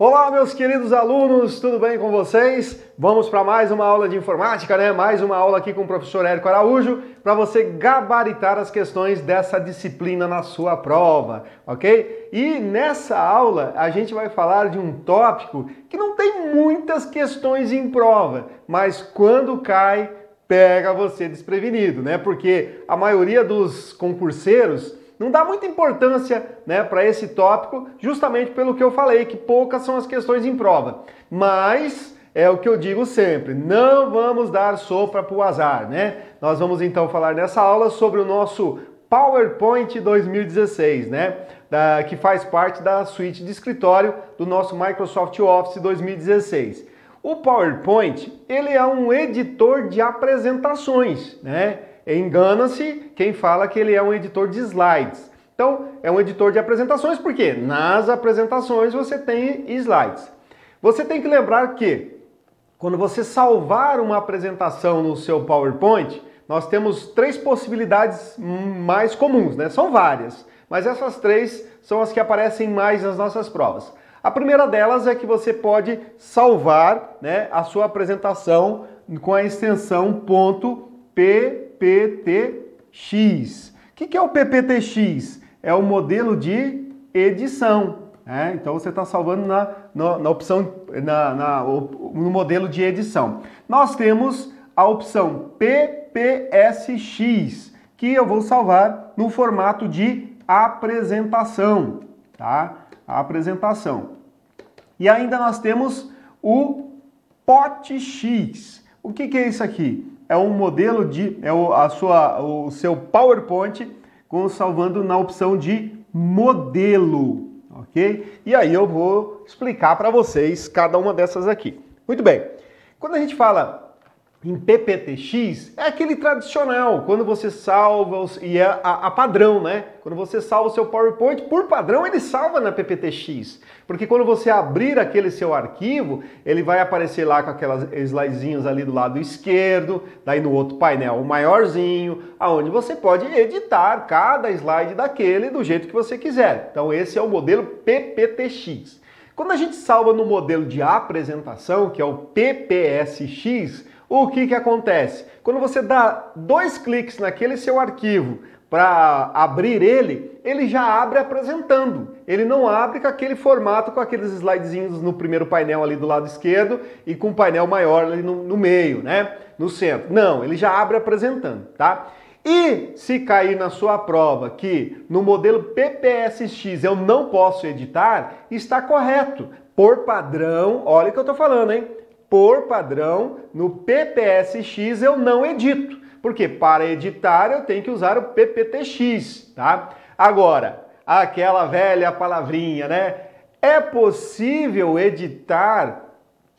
Olá, meus queridos alunos, tudo bem com vocês? Vamos para mais uma aula de informática, né? Mais uma aula aqui com o professor Érico Araújo para você gabaritar as questões dessa disciplina na sua prova, ok? E nessa aula a gente vai falar de um tópico que não tem muitas questões em prova, mas quando cai, pega você desprevenido, né? Porque a maioria dos concurseiros não dá muita importância né, para esse tópico, justamente pelo que eu falei, que poucas são as questões em prova. Mas é o que eu digo sempre, não vamos dar sopa para o azar, né? Nós vamos então falar nessa aula sobre o nosso PowerPoint 2016, né? Da, que faz parte da suíte de escritório do nosso Microsoft Office 2016. O PowerPoint, ele é um editor de apresentações, né? Engana-se quem fala que ele é um editor de slides. Então, é um editor de apresentações, porque nas apresentações você tem slides. Você tem que lembrar que quando você salvar uma apresentação no seu PowerPoint, nós temos três possibilidades mais comuns, né? São várias, mas essas três são as que aparecem mais nas nossas provas. A primeira delas é que você pode salvar né, a sua apresentação com a extensão ponto PPTX. O que é o PPTX? É o modelo de edição. É, então você está salvando na, na, na opção, na, na, no modelo de edição. Nós temos a opção PPSX, que eu vou salvar no formato de apresentação, tá? A apresentação. E ainda nós temos o POTX. O que, que é isso aqui? É um modelo de é o, a sua, o seu PowerPoint com salvando na opção de modelo, ok? E aí eu vou explicar para vocês cada uma dessas aqui. Muito bem. Quando a gente fala em PPTX é aquele tradicional, quando você salva, e é a, a, padrão, né? Quando você salva o seu PowerPoint, por padrão ele salva na PPTX. Porque quando você abrir aquele seu arquivo, ele vai aparecer lá com aquelas slidezinhos ali do lado esquerdo, daí no outro painel o maiorzinho, aonde você pode editar cada slide daquele do jeito que você quiser. Então esse é o modelo PPTX. Quando a gente salva no modelo de apresentação, que é o PPSX, o que, que acontece? Quando você dá dois cliques naquele seu arquivo para abrir ele, ele já abre apresentando. Ele não abre com aquele formato, com aqueles slidezinhos no primeiro painel ali do lado esquerdo e com um painel maior ali no, no meio, né? No centro. Não, ele já abre apresentando, tá? E se cair na sua prova que no modelo PPSX eu não posso editar, está correto. Por padrão, olha o que eu estou falando, hein? Por padrão, no PPSX eu não edito. Porque para editar eu tenho que usar o PPTX, tá? Agora, aquela velha palavrinha, né? É possível editar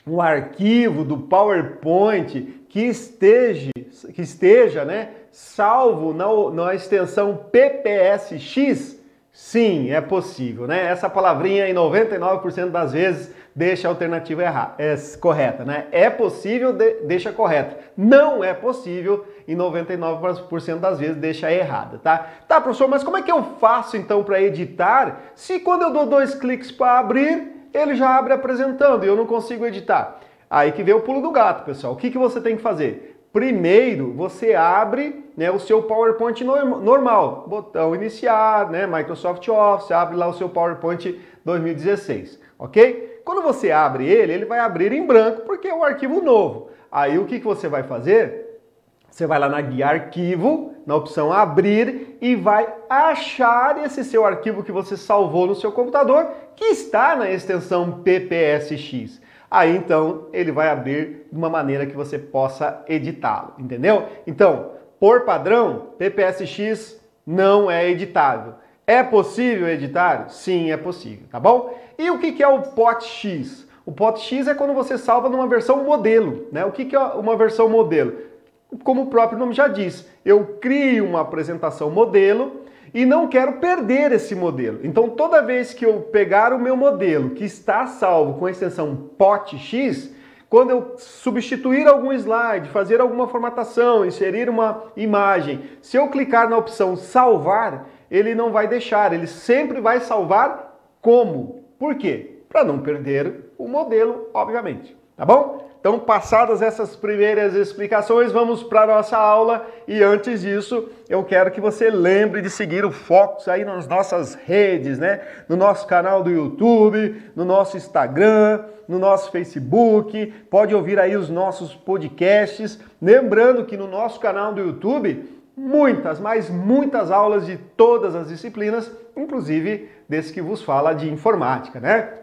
um arquivo do PowerPoint que esteja, que esteja né, salvo na, na extensão PPSX? Sim, é possível, né? Essa palavrinha em 99% das vezes deixa a alternativa errada, é correta, né? É possível, de, deixa correta. Não é possível e 99% das vezes deixa errada, tá? Tá, professor, mas como é que eu faço então para editar se quando eu dou dois cliques para abrir, ele já abre apresentando e eu não consigo editar? Aí que vem o pulo do gato, pessoal. O que, que você tem que fazer? Primeiro, você abre né, o seu PowerPoint normal, botão iniciar, né, Microsoft Office, abre lá o seu PowerPoint 2016, ok? Quando você abre ele, ele vai abrir em branco porque é um arquivo novo. Aí o que, que você vai fazer? Você vai lá na guia arquivo, na opção abrir e vai achar esse seu arquivo que você salvou no seu computador, que está na extensão PPSX. Aí então ele vai abrir de uma maneira que você possa editá-lo, entendeu? Então, por padrão, PPSX não é editável. É possível editar? Sim, é possível, tá bom? E o que é o POTX? O POTX é quando você salva numa versão modelo, né? O que é uma versão modelo? Como o próprio nome já diz, eu crio uma apresentação modelo e não quero perder esse modelo. Então, toda vez que eu pegar o meu modelo que está salvo com a extensão POTX, quando eu substituir algum slide, fazer alguma formatação, inserir uma imagem, se eu clicar na opção salvar, ele não vai deixar, ele sempre vai salvar como. Por quê? para não perder o modelo, obviamente. Tá bom? Então, passadas essas primeiras explicações, vamos para a nossa aula e antes disso, eu quero que você lembre de seguir o Focus aí nas nossas redes, né? No nosso canal do YouTube, no nosso Instagram, no nosso Facebook, pode ouvir aí os nossos podcasts. Lembrando que no nosso canal do YouTube, muitas, mas muitas aulas de todas as disciplinas, inclusive desse que vos fala de informática, né?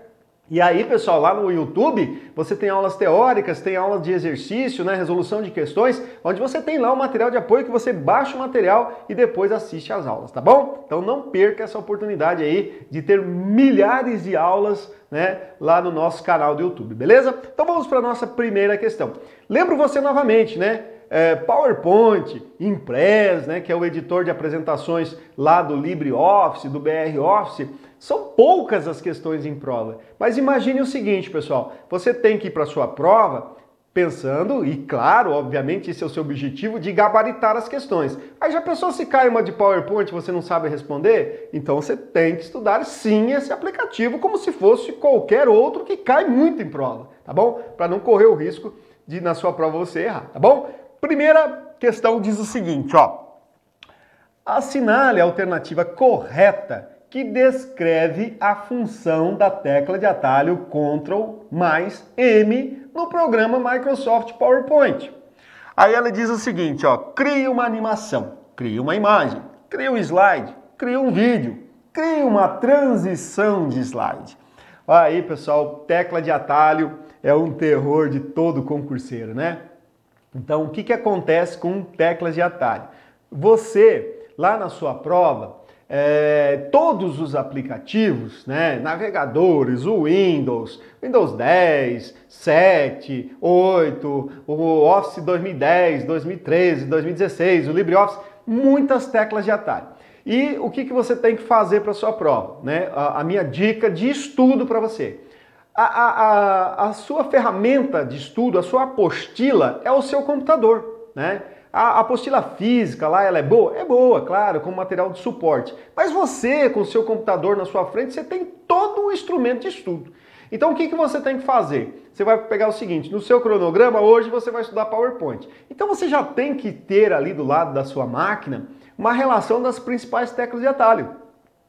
E aí, pessoal, lá no YouTube, você tem aulas teóricas, tem aulas de exercício, né, resolução de questões, onde você tem lá o material de apoio que você baixa o material e depois assiste às aulas, tá bom? Então não perca essa oportunidade aí de ter milhares de aulas, né, lá no nosso canal do YouTube, beleza? Então vamos para a nossa primeira questão. Lembro você novamente, né? É, PowerPoint, Impress, né, que é o editor de apresentações lá do LibreOffice, do BR Office, são poucas as questões em prova. Mas imagine o seguinte, pessoal, você tem que ir para sua prova pensando, e claro, obviamente, esse é o seu objetivo, de gabaritar as questões. Aí já pensou se cai uma de PowerPoint e você não sabe responder? Então você tem que estudar sim esse aplicativo como se fosse qualquer outro que cai muito em prova, tá bom? Para não correr o risco de na sua prova você errar, tá bom? Primeira questão diz o seguinte, ó. Assinale a alternativa correta que descreve a função da tecla de atalho Ctrl mais M no programa Microsoft PowerPoint. Aí ela diz o seguinte, ó, crie uma animação, crie uma imagem, crie um slide, crie um vídeo, crie uma transição de slide. Aí, pessoal, tecla de atalho é um terror de todo concurseiro, né? Então, o que, que acontece com teclas de atalho? Você, lá na sua prova, é, todos os aplicativos, né, navegadores, o Windows, Windows 10, 7, 8, o Office 2010, 2013, 2016, o LibreOffice, muitas teclas de atalho. E o que, que você tem que fazer para a sua prova? Né? A, a minha dica de estudo para você a, a, a, sua ferramenta de estudo, a sua apostila é o seu computador, né? A apostila física lá, ela é boa? É boa, claro, como material de suporte. Mas você, com o seu computador na sua frente, você tem todo um instrumento de estudo. Então o que, que você tem que fazer? Você vai pegar o seguinte, no seu cronograma hoje você vai estudar PowerPoint. Então você já tem que ter ali do lado da sua máquina uma relação das principais teclas de atalho,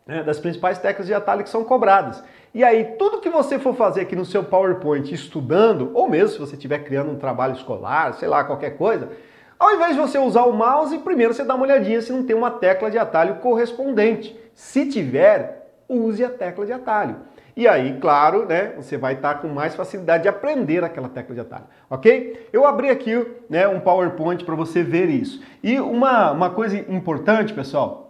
né? das principais teclas de atalho que são cobradas. E aí, tudo que você for fazer aqui no seu PowerPoint estudando, ou mesmo se você estiver criando um trabalho escolar, sei lá, qualquer coisa, ao invés de você usar o mouse, primeiro você dá uma olhadinha se não tem uma tecla de atalho correspondente. Se tiver, use a tecla de atalho. E aí, claro, né, você vai estar com mais facilidade de aprender aquela tecla de atalho, ok? Eu abri aqui né, um PowerPoint para você ver isso. E uma, uma coisa importante, pessoal,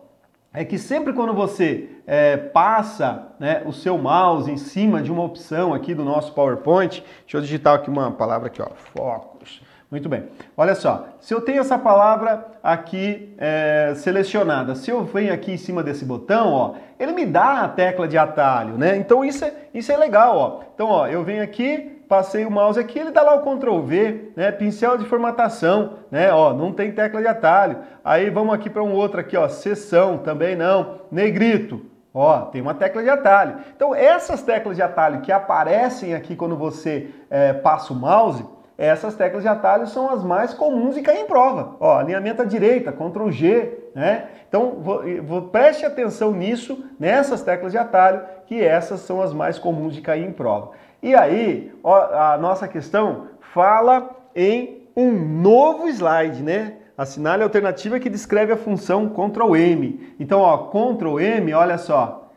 é que sempre quando você é, passa né, o seu mouse em cima de uma opção aqui do nosso PowerPoint, deixa eu digitar aqui uma palavra aqui, ó, focus. Muito bem. Olha só, se eu tenho essa palavra aqui é, selecionada, se eu venho aqui em cima desse botão, ó, ele me dá a tecla de atalho, né? Então isso é, isso é legal, ó. Então, ó, eu venho aqui, passei o mouse aqui, ele dá lá o Ctrl V, né? Pincel de formatação, né? Ó, não tem tecla de atalho. Aí vamos aqui para um outro aqui, ó, seção, também não. Negrito, ó, tem uma tecla de atalho. Então essas teclas de atalho que aparecem aqui quando você é, passa o mouse, essas teclas de atalho são as mais comuns e caem em prova. Ó, alinhamento à direita, Ctrl G, né? Então vou, vou, preste atenção nisso, nessas teclas de atalho, que essas são as mais comuns de cair em prova. E aí, ó, a nossa questão fala em um novo slide, né? Assinale a alternativa que descreve a função Ctrl M. Então, ó, Ctrl M, olha só,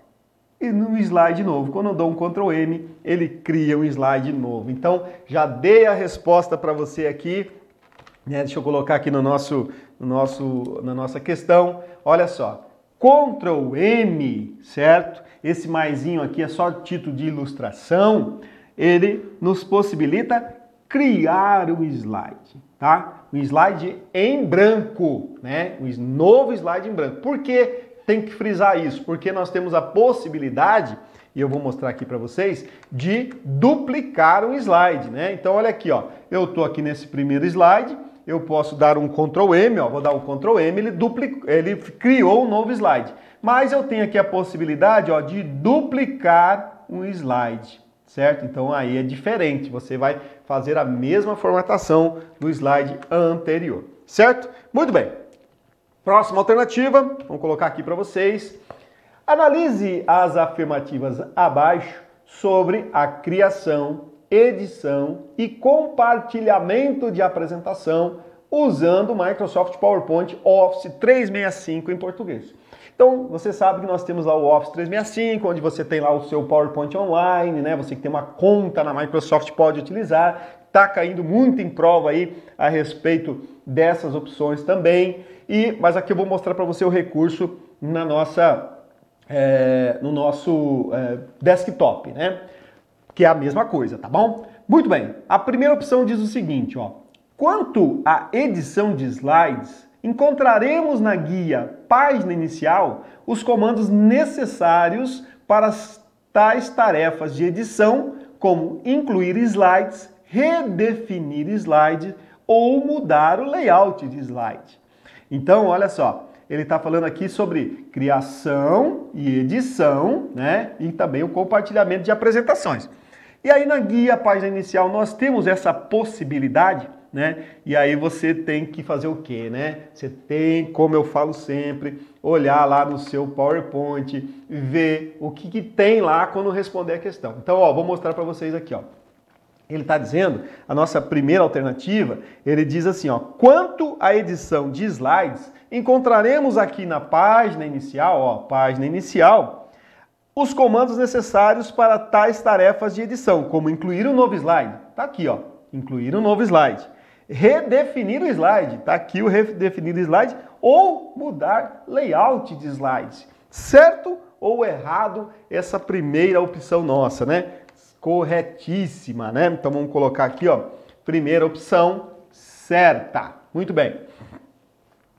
e no slide novo. Quando eu dou um Ctrl M, ele cria um slide novo. Então, já dei a resposta para você aqui. Né? Deixa eu colocar aqui no nosso, no nosso, na nossa questão. Olha só, Ctrl M, certo? Esse maisinho aqui é só título de ilustração. Ele nos possibilita criar um slide, tá? Um slide em branco, né? Um novo slide em branco. Por que tem que frisar isso? Porque nós temos a possibilidade, e eu vou mostrar aqui para vocês, de duplicar um slide, né? Então olha aqui, ó. Eu tô aqui nesse primeiro slide, eu posso dar um Ctrl M, ó, vou dar um Ctrl M, ele, duplicou, ele criou um novo slide. Mas eu tenho aqui a possibilidade ó, de duplicar um slide, certo? Então aí é diferente, você vai fazer a mesma formatação do slide anterior, certo? Muito bem. Próxima alternativa, vamos colocar aqui para vocês. Analise as afirmativas abaixo sobre a criação, edição e compartilhamento de apresentação usando o Microsoft PowerPoint Office 365 em português. Então, você sabe que nós temos lá o Office 365, onde você tem lá o seu PowerPoint online, né? Você que tem uma conta na Microsoft pode utilizar. Está caindo muito em prova aí a respeito dessas opções também. E, mas aqui eu vou mostrar para você o recurso na nossa, é, no nosso é, desktop, né? Que é a mesma coisa, tá bom? Muito bem. A primeira opção diz o seguinte, ó. Quanto à edição de slides, encontraremos na guia página inicial os comandos necessários para tais tarefas de edição, como incluir slides, redefinir slide ou mudar o layout de slide. Então, olha só, ele está falando aqui sobre criação e edição, né? E também o compartilhamento de apresentações. E aí na guia, página inicial, nós temos essa possibilidade né? E aí você tem que fazer o quê, né? Você tem, como eu falo sempre, olhar lá no seu PowerPoint, ver o que, que tem lá quando responder a questão. Então, ó, vou mostrar para vocês aqui, ó. Ele está dizendo, a nossa primeira alternativa, ele diz assim, ó, quanto à edição de slides, encontraremos aqui na página inicial, ó, página inicial, os comandos necessários para tais tarefas de edição, como incluir um novo slide. Tá aqui, ó, incluir um novo slide redefinir o slide. Está aqui o redefinir o slide ou mudar layout de slides. Certo ou errado essa primeira opção nossa, né? Corretíssima, né? Então vamos colocar aqui, ó, primeira opção certa. Muito bem.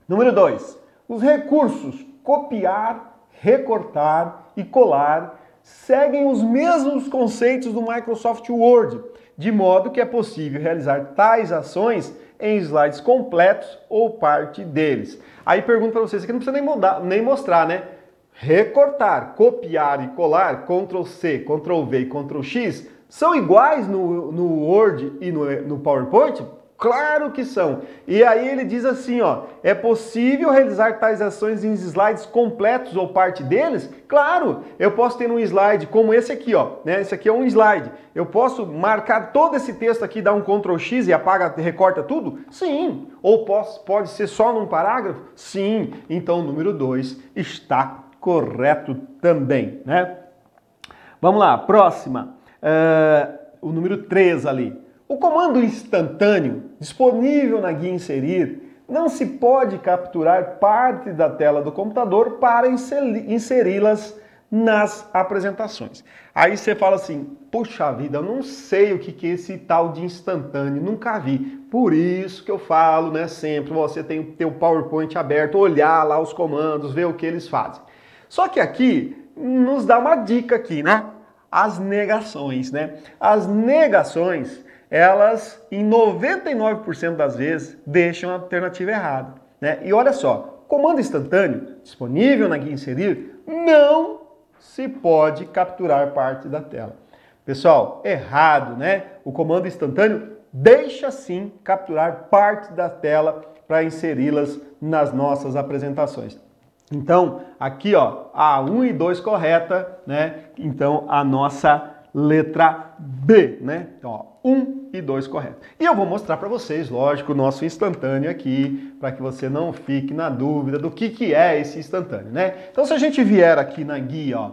Número 2. Os recursos copiar, recortar e colar seguem os mesmos conceitos do Microsoft Word de modo que é possível realizar tais ações em slides completos ou parte deles. Aí pergunto para vocês, aqui não precisa nem, mudar, nem mostrar, né? Recortar, copiar e colar, Ctrl C, Ctrl V e Ctrl X, são iguais no, no Word e no, no PowerPoint? Claro que são. E aí ele diz assim, ó, é possível realizar tais ações em slides completos ou parte deles? Claro, eu posso ter um slide como esse aqui, ó, né? Esse aqui é um slide. Eu posso marcar todo esse texto aqui, dar um Ctrl X e apaga, recorta tudo? Sim. Ou posso, pode ser só num parágrafo? Sim. Então o número 2 está correto também, né? Vamos lá, próxima. Uh, o número 3 ali. O comando instantâneo, disponível na guia Inserir, não se pode capturar parte da tela do computador para inseri-las nas apresentações. Aí você fala assim, puxa vida, eu não sei o que é esse tal de instantâneo, nunca vi. Por isso que eu falo, né, sempre, você tem o teu PowerPoint aberto, olhar lá os comandos, ver o que eles fazem. Só que aqui nos dá uma dica aqui, né? As negações, né? As negações elas, em 99% das vezes, deixam a alternativa errada. Né? E olha só, comando instantâneo, disponível na guia Inserir, não se pode capturar parte da tela. Pessoal, errado, né? O comando instantâneo deixa sim capturar parte da tela para inseri-las nas nossas apresentações. Então, aqui ó, a 1 e 2 correta, né? Então, a nossa letra B, né? Então, ó, 1 e 2 correto. E eu vou mostrar para vocês, lógico, o nosso instantâneo aqui, para que você não fique na dúvida do que, que é esse instantâneo, né? Então, se a gente vier aqui na guia, ó,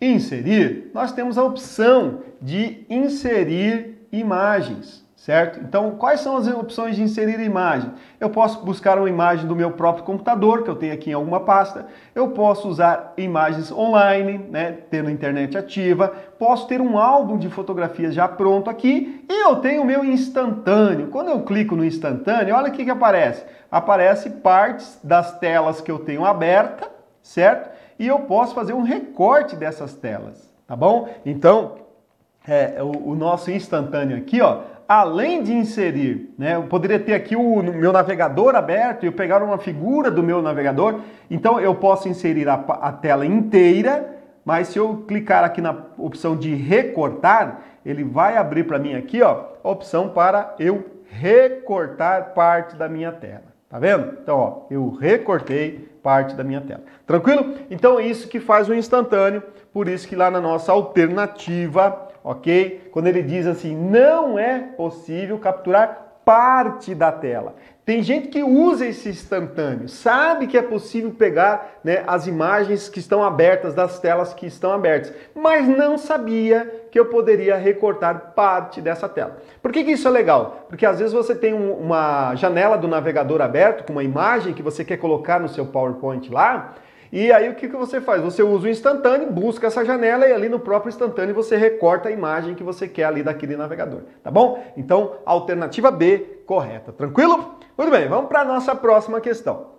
inserir, nós temos a opção de inserir imagens certo? Então, quais são as opções de inserir imagem? Eu posso buscar uma imagem do meu próprio computador, que eu tenho aqui em alguma pasta. Eu posso usar imagens online, né, tendo a internet ativa. Posso ter um álbum de fotografias já pronto aqui. E eu tenho o meu instantâneo. Quando eu clico no instantâneo, olha o que, que aparece. Aparece partes das telas que eu tenho aberta, certo? E eu posso fazer um recorte dessas telas, tá bom? Então, é, o, o nosso instantâneo aqui, ó, além de inserir, né, eu poderia ter aqui o meu navegador aberto e eu pegar uma figura do meu navegador, então eu posso inserir a, a tela inteira, mas se eu clicar aqui na opção de recortar, ele vai abrir para mim aqui, ó, a opção para eu recortar parte da minha tela. Tá vendo? Então, ó, eu recortei parte da minha tela. Tranquilo? Então é isso que faz o instantâneo, por isso que lá na nossa alternativa, ok? Quando ele diz assim, não é possível capturar parte da tela. Tem gente que usa esse instantâneo, sabe que é possível pegar né, as imagens que estão abertas, das telas que estão abertas, mas não sabia que eu poderia recortar parte dessa tela. Por que, que isso é legal? Porque às vezes você tem um, uma janela do navegador aberto com uma imagem que você quer colocar no seu PowerPoint lá, e aí o que, que você faz? Você usa o instantâneo, busca essa janela e ali no próprio instantâneo você recorta a imagem que você quer ali daquele navegador, tá bom? Então, alternativa B, correta. Tranquilo? Muito bem, vamos para a nossa próxima questão.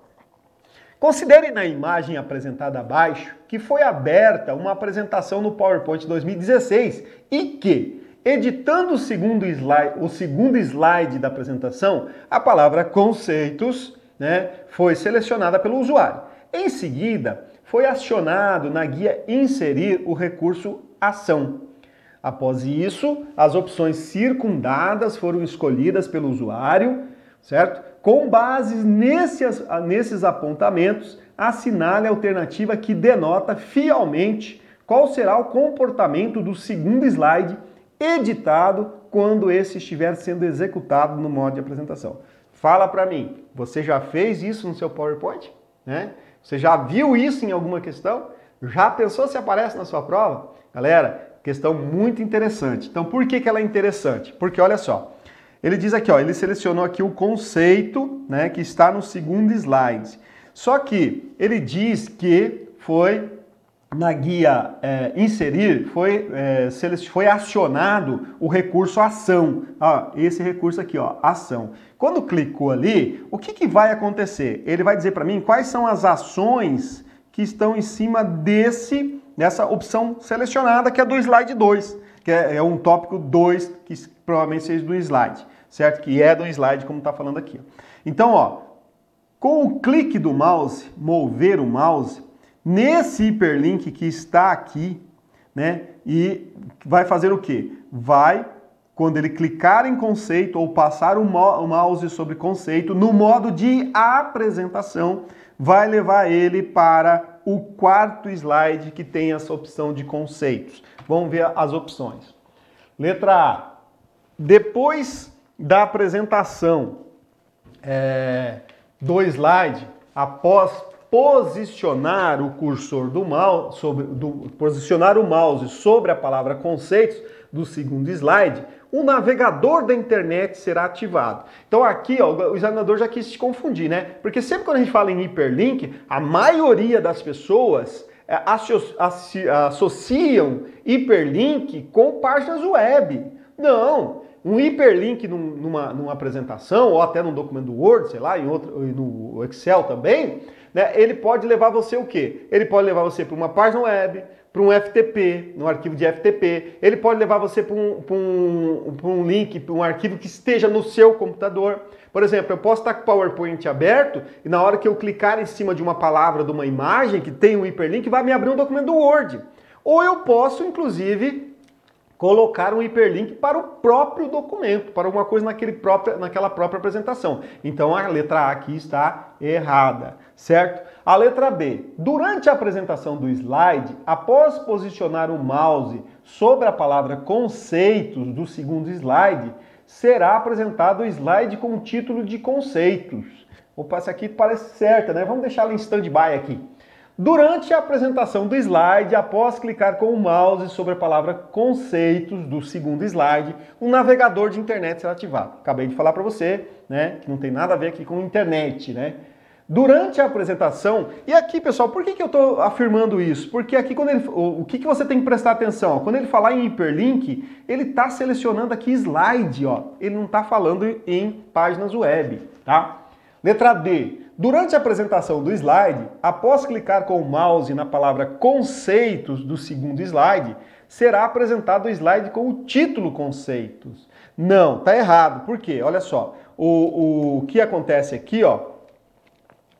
Considere na imagem apresentada abaixo que foi aberta uma apresentação no PowerPoint 2016 e que, editando o segundo slide, o segundo slide da apresentação, a palavra conceitos né, foi selecionada pelo usuário. Em seguida, foi acionado na guia Inserir o recurso Ação. Após isso, as opções circundadas foram escolhidas pelo usuário, certo? Com base nesses, nesses apontamentos, assinale a alternativa que denota fielmente qual será o comportamento do segundo slide editado quando esse estiver sendo executado no modo de apresentação. Fala para mim, você já fez isso no seu PowerPoint? Né? Você já viu isso em alguma questão? Já pensou se aparece na sua prova? Galera, questão muito interessante. Então, por que, que ela é interessante? Porque olha só, ele diz aqui, ó, ele selecionou aqui o conceito, né, que está no segundo slide. Só que ele diz que foi na guia é, inserir, foi, é, foi acionado o recurso ação. Ó, esse recurso aqui, ó, ação. Quando clicou ali, o que, que vai acontecer? Ele vai dizer para mim quais são as ações que estão em cima desse dessa opção selecionada, que é do slide 2, que é, é um tópico 2, que provavelmente seja do slide, certo? Que é do slide, como está falando aqui. Então, ó, com o clique do mouse, mover o mouse, nesse hiperlink que está aqui, né? E vai fazer o quê? Vai, quando ele clicar em conceito ou passar o mouse sobre conceito, no modo de apresentação, vai levar ele para o quarto slide que tem essa opção de conceitos. Vamos ver as opções. Letra A. Depois da apresentação é, do slide, após posicionar o cursor do mouse sobre do, posicionar o mouse sobre a palavra conceitos do segundo slide, o navegador da internet será ativado. Então aqui ó, o examinador já quis se confundir, né? Porque sempre quando a gente fala em hiperlink, a maioria das pessoas é, associam hiperlink com páginas web. Não, um hiperlink num, numa, numa apresentação ou até num documento Word, sei lá, em outro, no Excel também, né, ele pode levar você o quê? Ele pode levar você para uma página web, para um FTP, no arquivo de FTP. Ele pode levar você para um, um, um link, para um arquivo que esteja no seu computador. Por exemplo, eu posso estar com o PowerPoint aberto e na hora que eu clicar em cima de uma palavra, de uma imagem que tem um hiperlink, vai me abrir um documento do Word. Ou eu posso, inclusive, colocar um hiperlink para o próprio documento, para alguma coisa naquele próprio, naquela própria apresentação. Então a letra A aqui está errada, certo? A letra B. Durante a apresentação do slide, após posicionar o mouse sobre a palavra conceitos do segundo slide, será apresentado o slide com o título de conceitos. Opa, essa aqui parece certa, né? Vamos deixá-la em stand-by aqui. Durante a apresentação do slide, após clicar com o mouse sobre a palavra conceitos do segundo slide, o navegador de internet será ativado. Acabei de falar para você, né, que não tem nada a ver aqui com internet, né? Durante a apresentação, e aqui pessoal, por que, que eu estou afirmando isso? Porque aqui quando ele, o, o que, que você tem que prestar atenção? Quando ele falar em hiperlink, ele está selecionando aqui slide, ó. ele não está falando em páginas web, tá? Letra D. Durante a apresentação do slide, após clicar com o mouse na palavra conceitos do segundo slide, será apresentado o slide com o título conceitos. Não, tá errado. Por quê? Olha só, o, o que acontece aqui, ó,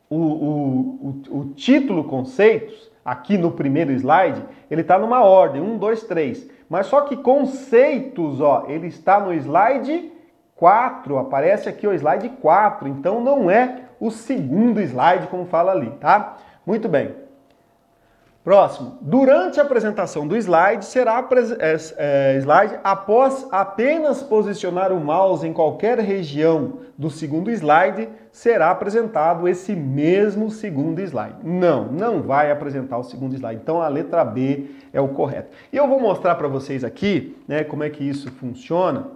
o, o, o, o título conceitos aqui no primeiro slide, ele está numa ordem, 1, 2, 3. Mas só que conceitos, ó, ele está no slide 4, aparece aqui o slide 4, então não é o segundo slide como fala ali, tá? Muito bem. Próximo. Durante a apresentação do slide, será é, é, slide após apenas posicionar o mouse em qualquer região do segundo slide, será apresentado esse mesmo segundo slide. Não, não vai apresentar o segundo slide. Então a letra B é o correto. E eu vou mostrar para vocês aqui, né, como é que isso funciona,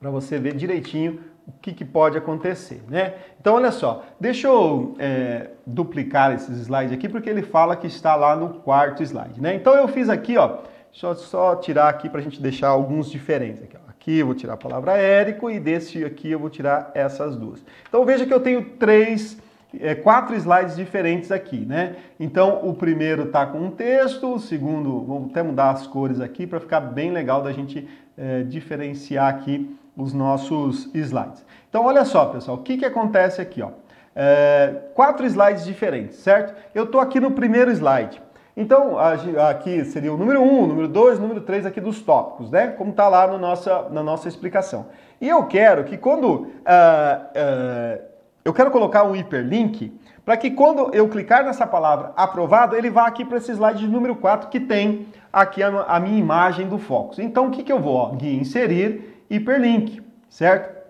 para você ver direitinho o que, que, pode acontecer, né? Então, olha só, deixa eu é, duplicar esses slides aqui, porque ele fala que está lá no quarto slide, né? Então, eu fiz aqui, ó, deixa eu só tirar aqui para a gente deixar alguns diferentes aqui, ó. Aqui eu vou tirar a palavra Érico e desse aqui eu vou tirar essas duas. Então, veja que eu tenho três, é, quatro slides diferentes aqui, né? Então, o primeiro está com um texto, o segundo, vamos até mudar as cores aqui para ficar bem legal da gente é, diferenciar aqui os nossos slides. Então, olha só, pessoal, o que, que acontece aqui? Ó? É, quatro slides diferentes, certo? Eu estou aqui no primeiro slide. Então, aqui seria o número 1, um, número 2, o número 3 aqui dos tópicos, né? Como está lá no nossa, na nossa explicação. E eu quero que quando... Uh, uh, eu quero colocar um hiperlink para que quando eu clicar nessa palavra aprovado, ele vá aqui para esse slide de número 4 que tem aqui a, a minha imagem do Focus. Então, o que, que eu vou? Ó, inserir hiperlink, certo?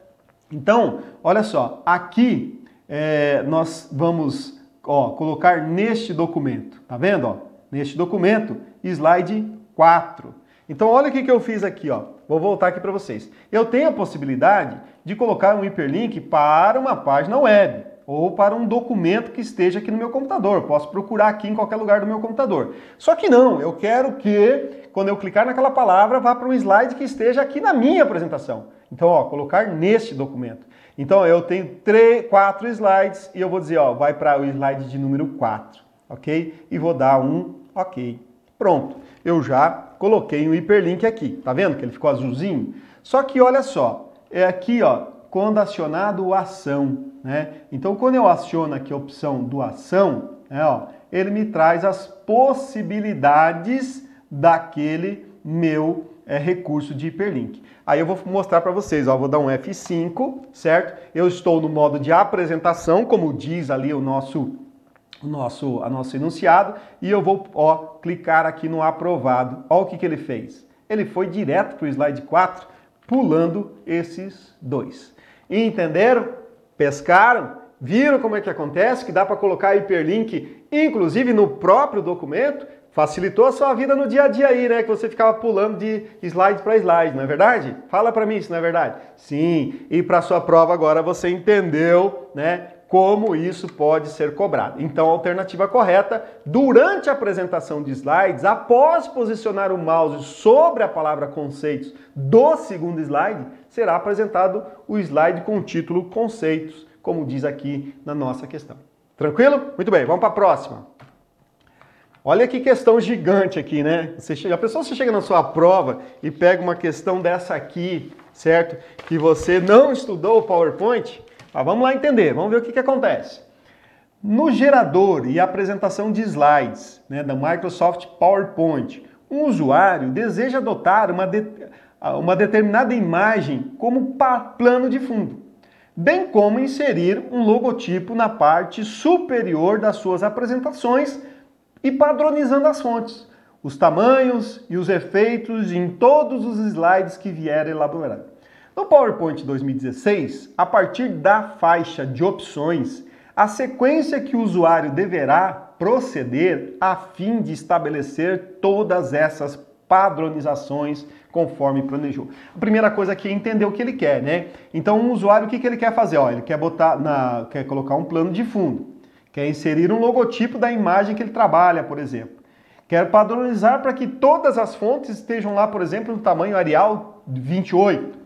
Então, olha só, aqui é, nós vamos ó, colocar neste documento, tá vendo? Ó? Neste documento, slide 4. Então, olha o que, que eu fiz aqui, ó. Vou voltar aqui para vocês. Eu tenho a possibilidade de colocar um hiperlink para uma página web ou para um documento que esteja aqui no meu computador. Posso procurar aqui em qualquer lugar do meu computador. Só que não, eu quero que, quando eu clicar naquela palavra, vá para um slide que esteja aqui na minha apresentação. Então, ó, colocar neste documento. Então, eu tenho três, quatro slides e eu vou dizer, ó, vai para o slide de número 4, ok? E vou dar um ok. Pronto, eu já coloquei um hiperlink aqui. Tá vendo que ele ficou azulzinho? Só que olha só, é aqui, ó, quando acionado ação. Né? Então, quando eu aciono aqui a opção do ação, né, ó, ele me traz as possibilidades daquele meu é, recurso de hiperlink. Aí eu vou mostrar para vocês, ó, vou dar um F5, certo? Eu estou no modo de apresentação, como diz ali o nosso, o nosso, a nosso enunciado, e eu vou ó, clicar aqui no aprovado. Olha o que, que ele fez. Ele foi direto para o slide 4, pulando esses dois. Entenderam? Pescaram? Viram como é que acontece? Que dá para colocar hiperlink, inclusive no próprio documento? Facilitou a sua vida no dia a dia aí, né? Que você ficava pulando de slide para slide, não é verdade? Fala para mim se não é verdade. Sim, e para sua prova agora você entendeu, né? Como isso pode ser cobrado. Então, a alternativa correta, durante a apresentação de slides, após posicionar o mouse sobre a palavra conceitos do segundo slide, será apresentado o slide com o título conceitos, como diz aqui na nossa questão. Tranquilo? Muito bem, vamos para a próxima. Olha que questão gigante aqui, né? Você chega, a pessoa você chega na sua prova e pega uma questão dessa aqui, certo? Que você não estudou o PowerPoint, mas vamos lá entender, vamos ver o que, que acontece. No gerador e apresentação de slides né, da Microsoft PowerPoint, um usuário deseja adotar uma, de, uma determinada imagem como plano de fundo, bem como inserir um logotipo na parte superior das suas apresentações e padronizando as fontes, os tamanhos e os efeitos em todos os slides que vier elaborado. No PowerPoint 2016, a partir da faixa de opções, a sequência que o usuário deverá proceder a fim de estabelecer todas essas padronizações conforme planejou. A primeira coisa aqui é entender o que ele quer, né? Então, um usuário, o que, ele quer fazer? Ele quer botar na, quer colocar um plano de fundo, quer inserir um logotipo da imagem que ele trabalha, por exemplo. Quer padronizar para que todas as fontes estejam lá, por exemplo, no tamanho Arial 28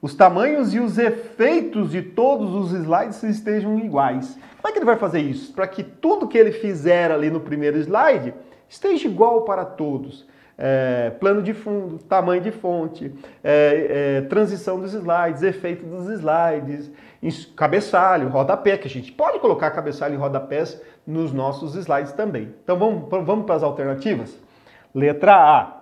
os tamanhos e os efeitos de todos os slides estejam iguais. Como é que ele vai fazer isso? Para que tudo que ele fizer ali no primeiro slide esteja igual para todos. é, plano de fundo, tamanho de fonte, é, é, transição dos slides, efeito dos slides, cabeçalho, rodapé, que a gente pode colocar cabeçalho e rodapés nos nossos slides também. Então vamos, vamos para as alternativas? Letra A.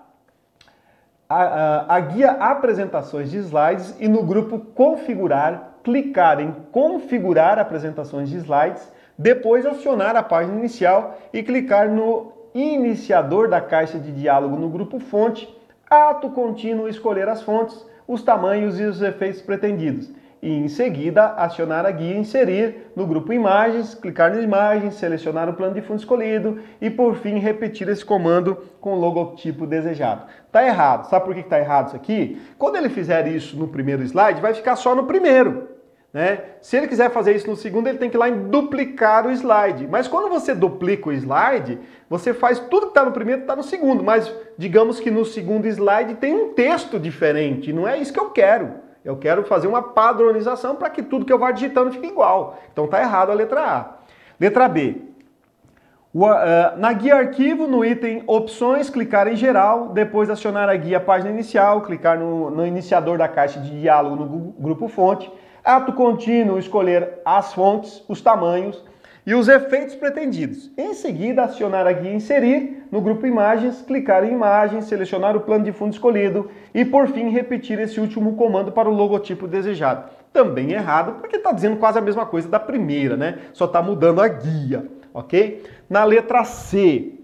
A, a, a, guia apresentações de slides e no grupo configurar, clicar em configurar apresentações de slides, depois acionar a página inicial e clicar no iniciador da caixa de diálogo no grupo fonte, ato contínuo escolher as fontes, os tamanhos e os efeitos pretendidos. E em seguida, acionar a guia Inserir no grupo Imagens, clicar na imagem, selecionar o plano de fundo escolhido e, por fim, repetir esse comando com o logotipo desejado. Tá errado. Sabe por que está errado isso aqui? Quando ele fizer isso no primeiro slide, vai ficar só no primeiro. Né? Se ele quiser fazer isso no segundo, ele tem que ir lá em duplicar o slide. Mas quando você duplica o slide, você faz tudo que está no primeiro está no segundo. Mas digamos que no segundo slide tem um texto diferente. Não é isso que eu quero. Eu quero fazer uma padronização para que tudo que eu vá digitando fique igual. Então está errado a letra A. Letra B. Uh, na guia arquivo, no item opções, clicar em geral, depois acionar a guia página inicial, clicar no, no iniciador da caixa de diálogo no grupo fonte Ato contínuo, escolher as fontes, os tamanhos e os efeitos pretendidos. Em seguida, acionar a guia Inserir no grupo Imagens, clicar em Imagens, selecionar o plano de fundo escolhido e, por fim, repetir esse último comando para o logotipo desejado. Também errado, porque está dizendo quase a mesma coisa da primeira, né? Só está mudando a guia, ok? Na letra C,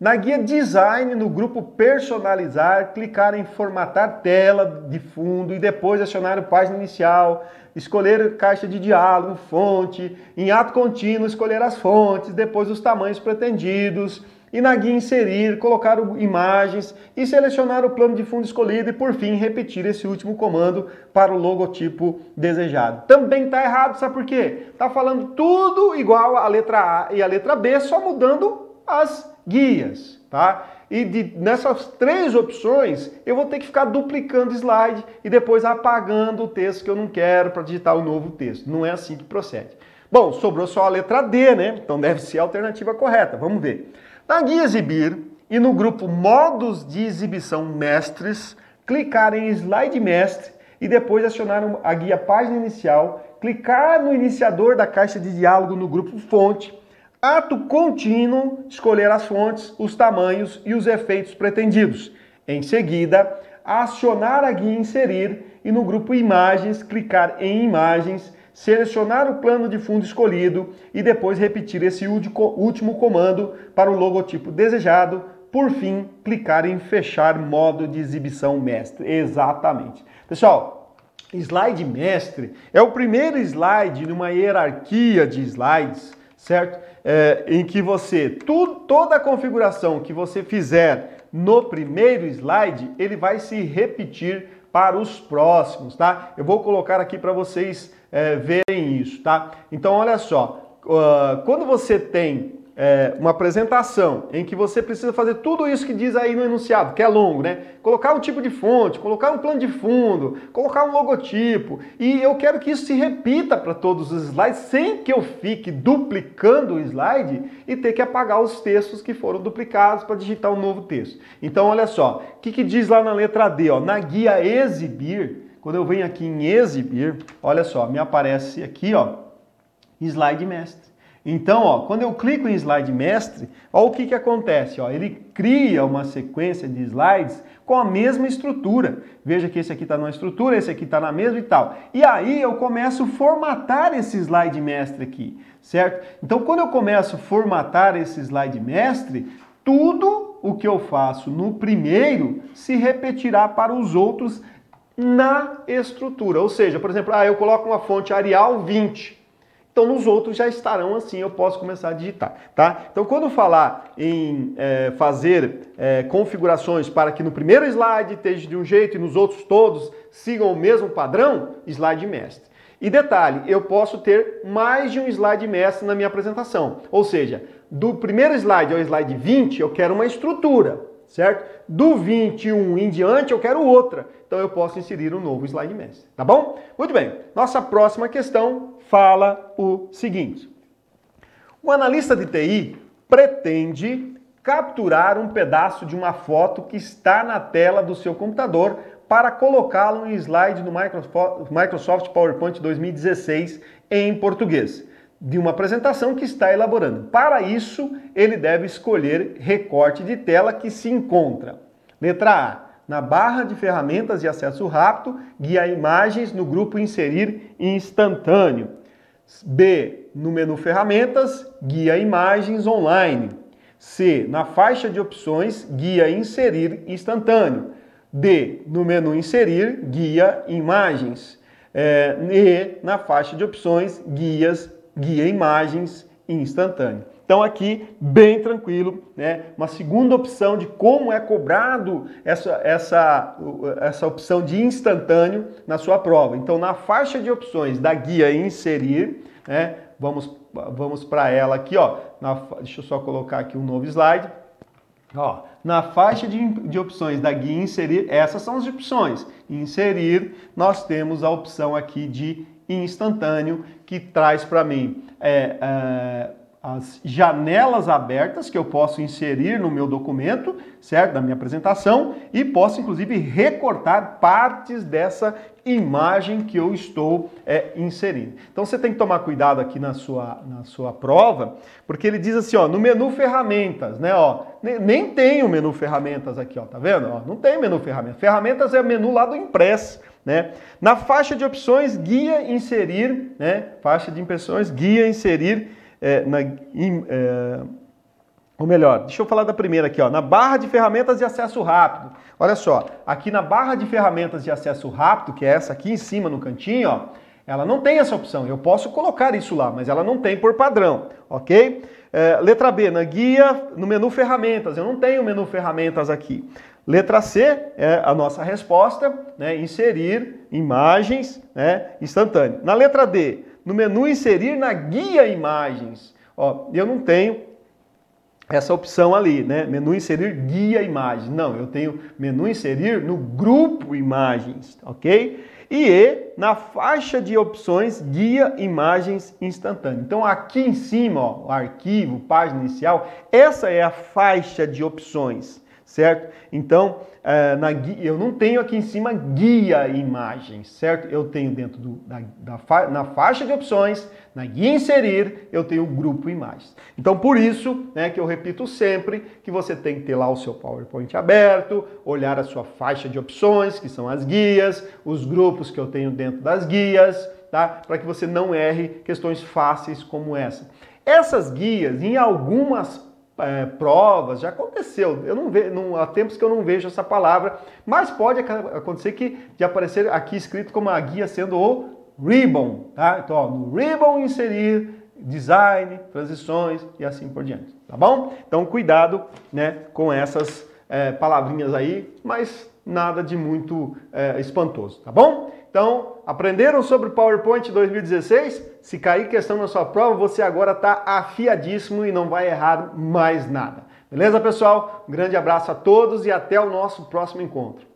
na guia Design, no grupo Personalizar, clicar em Formatar tela de fundo e depois acionar a página inicial, escolher caixa de diálogo, fonte, em ato contínuo escolher as fontes, depois os tamanhos pretendidos, e na guia inserir, colocar imagens e selecionar o plano de fundo escolhido e por fim repetir esse último comando para o logotipo desejado. Também está errado, sabe por quê? Está falando tudo igual a letra A e a letra B, só mudando as guias, tá? E de, nessas três opções, eu vou ter que ficar duplicando slide e depois apagando o texto que eu não quero para digitar o novo texto. Não é assim que procede. Bom, sobrou só a letra D, né? Então deve ser a alternativa correta. Vamos ver. Na guia exibir e no grupo modos de exibição mestres, clicar em slide mestre e depois acionar a guia página inicial, clicar no iniciador da caixa de diálogo no grupo fonte Ato contínuo, escolher as fontes, os tamanhos e os efeitos pretendidos. Em seguida, acionar a guia Inserir e no grupo Imagens, clicar em Imagens, selecionar o plano de fundo escolhido e depois repetir esse último comando para o logotipo desejado. Por fim, clicar em Fechar modo de exibição mestre. Exatamente. Pessoal, slide mestre é o primeiro slide numa hierarquia de slides certo? É, em que você, tu, toda a configuração que você fizer no primeiro slide, ele vai se repetir para os próximos, tá? Eu vou colocar aqui para vocês é, verem isso, tá? Então, olha só, uh, quando você tem é, uma apresentação em que você precisa fazer tudo isso que diz aí no enunciado, que é longo, né? Colocar um tipo de fonte, colocar um plano de fundo, colocar um logotipo. E eu quero que isso se repita para todos os slides sem que eu fique duplicando o slide e ter que apagar os textos que foram duplicados para digitar um novo texto. Então, olha só, o que, que diz lá na letra D? Ó, na guia exibir, quando eu venho aqui em exibir, olha só, me aparece aqui, ó, slide mestre. Então, ó, quando eu clico em slide mestre, ó, o que, que acontece? Ó, ele cria uma sequência de slides com a mesma estrutura. Veja que esse aqui está numa estrutura, esse aqui está na mesma e tal. E aí eu começo a formatar esse slide mestre aqui, certo? Então, quando eu começo a formatar esse slide mestre, tudo o que eu faço no primeiro se repetirá para os outros na estrutura. Ou seja, por exemplo, ah, eu coloco uma fonte Arial 20. Então nos outros já estarão assim, eu posso começar a digitar, tá? Então quando falar em é, fazer é, configurações para que no primeiro slide esteja de um jeito e nos outros todos sigam o mesmo padrão, slide mestre. E detalhe, eu posso ter mais de um slide mestre na minha apresentação. Ou seja, do primeiro slide ao slide 20, eu quero uma estrutura, certo? Do 21 em diante, eu quero outra. Então eu posso inserir um novo slide mestre, tá bom? Muito bem. Nossa próxima questão fala o seguinte: o analista de TI pretende capturar um pedaço de uma foto que está na tela do seu computador para colocá-lo em slide do Microsoft PowerPoint 2016 em português, de uma apresentação que está elaborando. Para isso, ele deve escolher recorte de tela que se encontra. Letra A. Na barra de ferramentas de acesso rápido, guia imagens no grupo Inserir instantâneo. B. No menu Ferramentas, guia imagens online. C. Na faixa de opções, guia Inserir instantâneo. D. No menu Inserir, guia imagens. É, e na faixa de opções, guias, guia imagens instantâneo. Então aqui, bem tranquilo, né? Uma segunda opção de como é cobrado essa, essa, essa opção de instantâneo na sua prova. Então na faixa de opções da guia inserir, né? Vamos, vamos para ela aqui, ó. Na, deixa eu só colocar aqui um novo slide. Ó, na faixa de, de opções da guia inserir, essas são as opções. Inserir, nós temos a opção aqui de instantâneo, que traz para mim é, é, as janelas abertas que eu posso inserir no meu documento, certo? Da minha apresentação e posso inclusive recortar partes dessa imagem que eu estou é, inserindo. Então você tem que tomar cuidado aqui na sua, na sua prova, porque ele diz assim, ó, no menu ferramentas, né, ó, nem tem o menu ferramentas aqui, ó, tá vendo? Ó, não tem menu ferramentas. Ferramentas é o menu lá do impresso, né? Na faixa de opções, guia inserir, né? Faixa de impressões, guia inserir é, na, in, é, ou melhor, deixa eu falar da primeira aqui, ó, na barra de ferramentas de acesso rápido. Olha só, aqui na barra de ferramentas de acesso rápido, que é essa aqui em cima no cantinho, ó, ela não tem essa opção. Eu posso colocar isso lá, mas ela não tem por padrão, ok? É, letra B, na guia, no menu ferramentas, eu não tenho menu ferramentas aqui. Letra C é a nossa resposta, né, inserir imagens né, instantâneo. Na letra D, no menu inserir na guia imagens. Ó, eu não tenho essa opção ali, né? Menu inserir guia imagens. Não, eu tenho menu inserir no grupo imagens, ok? E E, na faixa de opções, guia imagens instantâneo. Então aqui em cima, ó, arquivo, página inicial, essa é a faixa de opções certo? Então, é, na, eu não tenho aqui em cima guia imagens, certo? Eu tenho dentro do, da, da, na faixa de opções, na guia inserir, eu tenho o grupo imagens. Então, por isso, né, que eu repito sempre que você tem que ter lá o seu PowerPoint aberto, olhar a sua faixa de opções, que são as guias, os grupos que eu tenho dentro das guias, tá? Para que você não erre questões fáceis como essa. Essas guias, em algumas é, provas, já aconteceu. Eu não vejo, não, há tempos que eu não vejo essa palavra, mas pode acontecer que de aparecer aqui escrito como a guia sendo o ribbon, tá? Então, ó, no ribbon inserir design, transições e assim por diante, tá bom? Então, cuidado, né, com essas é, palavrinhas aí, mas nada de muito é, espantoso, tá bom? Então, aprenderam sobre PowerPoint 2016? Se cair questão na sua prova, você agora está afiadíssimo e não vai errar mais nada. Beleza, pessoal? Um grande abraço a todos e até o nosso próximo encontro.